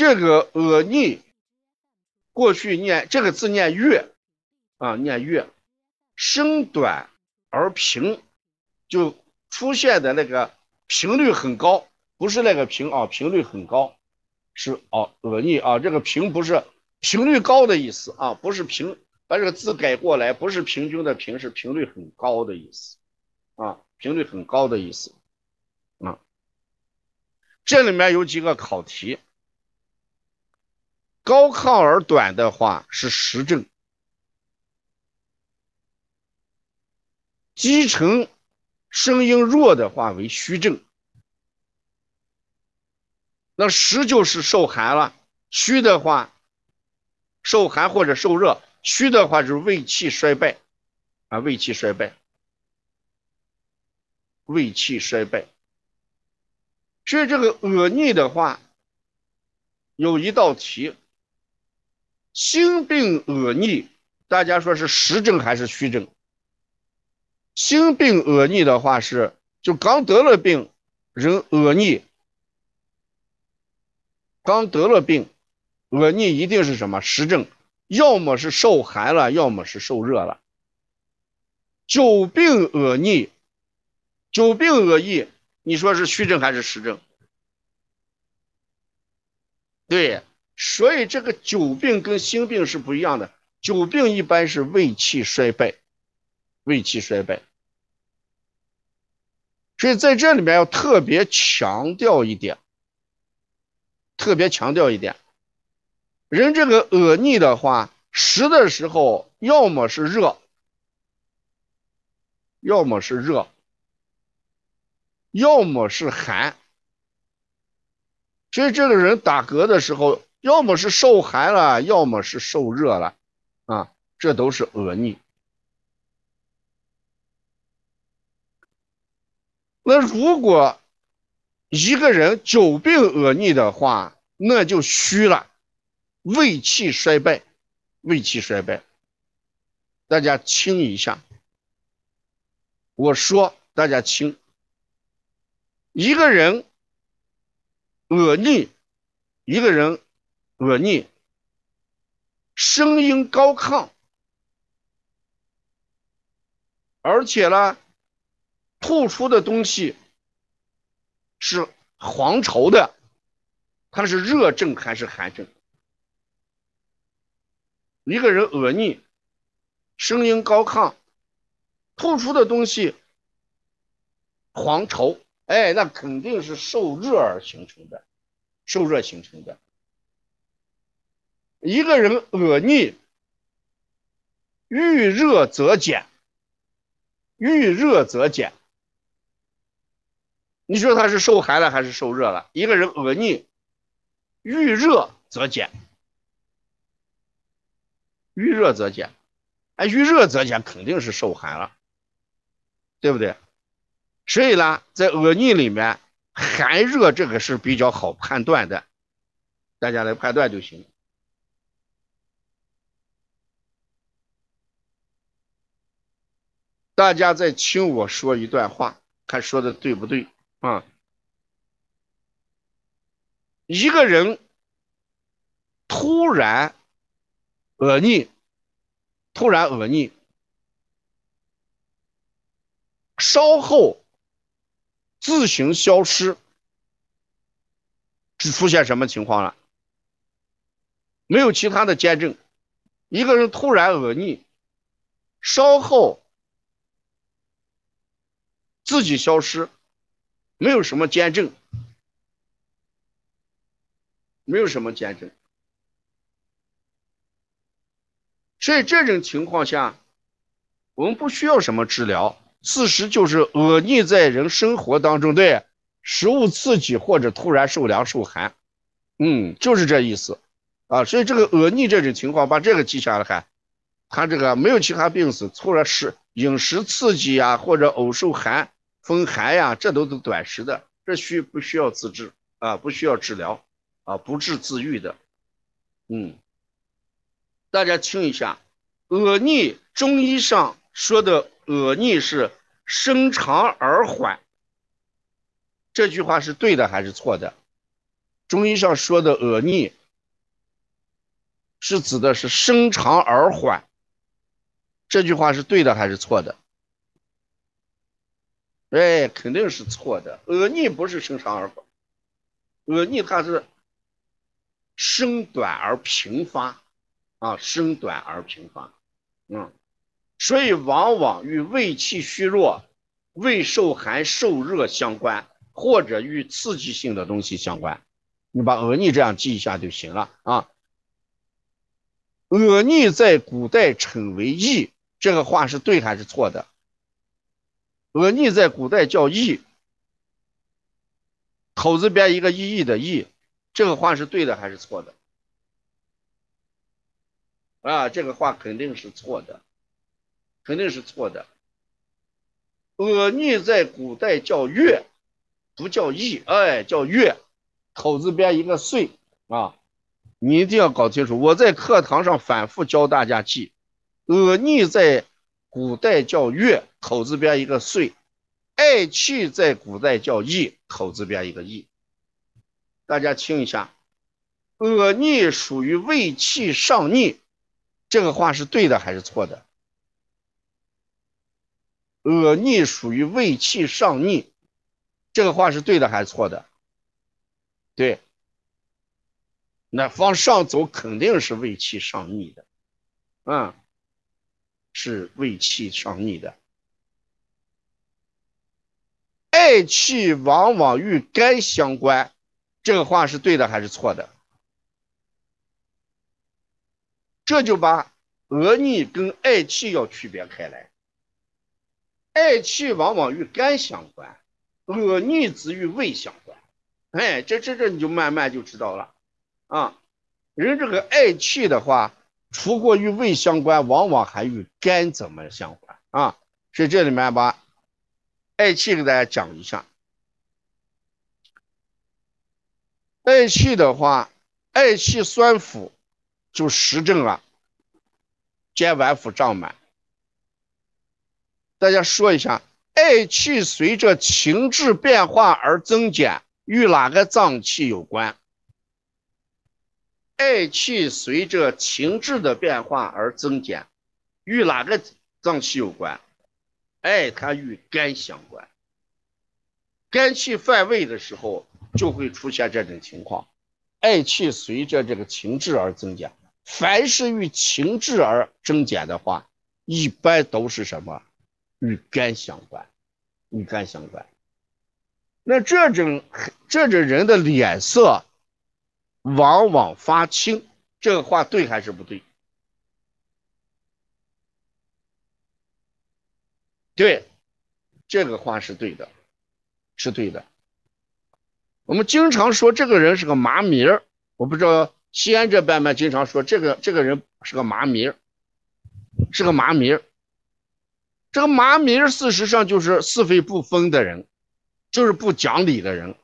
这个恶逆，过去念这个字念月，啊，念月，声短而平，就出现的那个频率很高，不是那个平啊，频率很高，是哦，恶逆啊，这个平不是频率高的意思啊，不是平，把这个字改过来，不是平均的平，是频率很高的意思，啊，频率很高的意思，啊，这里面有几个考题。高亢而短的话是实正，基层声音弱的话为虚正。那实就是受寒了，虚的话受寒或者受热，虚的话就是胃气衰败啊，胃气衰败，胃气衰败。所以这个恶逆的话，有一道题。心病恶逆，大家说是实症还是虚症？心病恶逆的话是，就刚得了病，人恶逆，刚得了病，恶逆一定是什么实症？要么是受寒了，要么是受热了。久病恶逆，久病恶逆，你说是虚症还是实症？对。所以这个久病跟心病是不一样的，久病一般是胃气衰败，胃气衰败。所以在这里面要特别强调一点，特别强调一点，人这个恶逆的话，实的时候要么是热，要么是热，要么是寒。所以这个人打嗝的时候。要么是受寒了，要么是受热了，啊，这都是恶逆。那如果一个人久病恶逆的话，那就虚了，胃气衰败，胃气衰败。大家听一下，我说大家听，一个人恶逆，一个人。恶逆，声音高亢，而且呢，吐出的东西是黄稠的，它是热症还是寒症？一个人恶逆，声音高亢，吐出的东西黄稠，哎，那肯定是受热而形成的，受热形成的。一个人恶逆，遇热则减，遇热则减。你说他是受寒了还是受热了？一个人恶逆，遇热则减，遇热则减，哎，遇热则减肯定是受寒了，对不对？所以呢，在恶逆里面，寒热这个是比较好判断的，大家来判断就行。大家再听我说一段话，看说的对不对啊？一个人突然恶逆，突然恶逆，稍后自行消失，是出现什么情况了？没有其他的见证，一个人突然恶逆，稍后。自己消失，没有什么见证，没有什么见证，所以这种情况下，我们不需要什么治疗，事实就是恶逆在人生活当中，对食物刺激或者突然受凉受寒，嗯，就是这意思啊。所以这个恶逆这种情况，把这个记下来，还，他这个没有其他病史，突然是饮食刺激呀，或者偶受寒。风寒呀，这都是短时的，这需不需要自治啊？不需要治疗啊，不治自愈的。嗯，大家听一下，恶逆中医上说的恶逆是生长而缓，这句话是对的还是错的？中医上说的恶逆，是指的是生长而缓。这句话是对的还是错的？哎，肯定是错的。恶逆不是生长而缓，恶逆它是生短而频发，啊，生短而频发，嗯，所以往往与胃气虚弱、胃受寒受热相关，或者与刺激性的东西相关。你把恶逆这样记一下就行了啊。恶逆在古代称为疫，这个话是对还是错的？恶逆在古代叫疫，口字边一个意义的义，这个话是对的还是错的？啊，这个话肯定是错的，肯定是错的。恶逆在古代叫月，不叫疫，哎，叫月。口字边一个岁啊，你一定要搞清楚。我在课堂上反复教大家记，恶逆在古代叫月，口字边一个岁；爱气在古代叫义，口字边一个义。大家听一下，恶逆属于胃气上逆，这个话是对的还是错的？恶逆属于胃气上逆，这个话是对的还是错的？对，那往上走肯定是胃气上逆的，嗯，是胃气上逆的。爱气往往与肝相关，这个话是对的还是错的？这就把恶逆跟爱气要区别开来。爱气往往与肝相关，恶逆只与胃相关。哎，这这这你就慢慢就知道了，啊，人这个爱气的话，除过与胃相关，往往还与肝怎么相关啊？所以这里面把爱气给大家讲一下。爱气的话，爱气酸腐，就实证了，肩脘腹胀满。大家说一下，爱气随着情志变化而增减。与哪个脏器有关？爱气随着情志的变化而增减，与哪个脏器有关？哎，它与肝相关。肝气犯胃的时候，就会出现这种情况。爱气随着这个情志而增减，凡是与情志而增减的话，一般都是什么？与肝相关，与肝相关。那这种这种人的脸色往往发青，这个话对还是不对？对，这个话是对的，是对的。我们经常说这个人是个麻迷儿，我不知道西安这边们经常说这个这个人是个麻迷儿，是个麻迷儿。这个麻迷儿事实上就是是非不分的人。就是不讲理的人，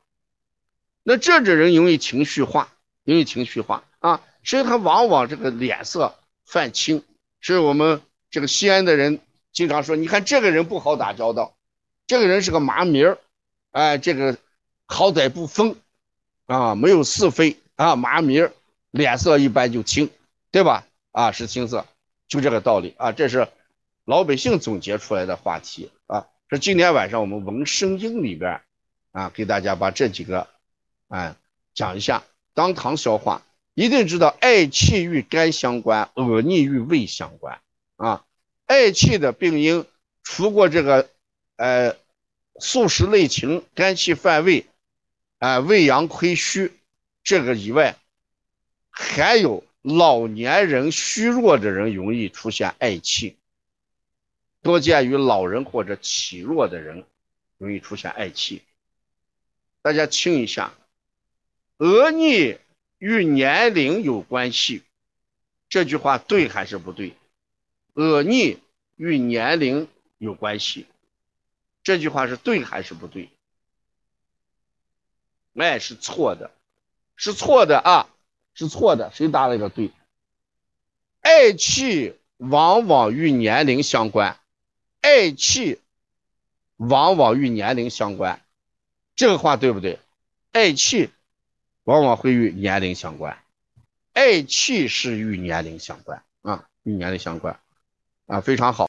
那这种人容易情绪化，容易情绪化啊，所以他往往这个脸色泛青。所以我们这个西安的人经常说，你看这个人不好打交道，这个人是个麻迷儿，哎，这个好歹不分啊，没有是非啊，麻迷儿，脸色一般就青，对吧？啊，是青色，就这个道理啊，这是老百姓总结出来的话题啊。说今天晚上我们闻声音里边，啊，给大家把这几个，哎，讲一下，当堂消化。一定知道爱气与肝相关，恶逆与胃相关。啊，嗳气的病因，除过这个，呃，素食内情、肝气犯胃，啊，胃阳亏虚这个以外，还有老年人虚弱的人容易出现嗳气。多见于老人或者体弱的人，容易出现嗳气。大家听一下，恶逆与年龄有关系，这句话对还是不对？恶逆与年龄有关系，这句话是对还是不对？哎，是错的，是错的啊，是错的。谁答了一个对？爱气往往与年龄相关。爱气往往与年龄相关，这个话对不对？爱气往往会与年龄相关，爱气是与年龄相关啊，与年龄相关啊，非常好。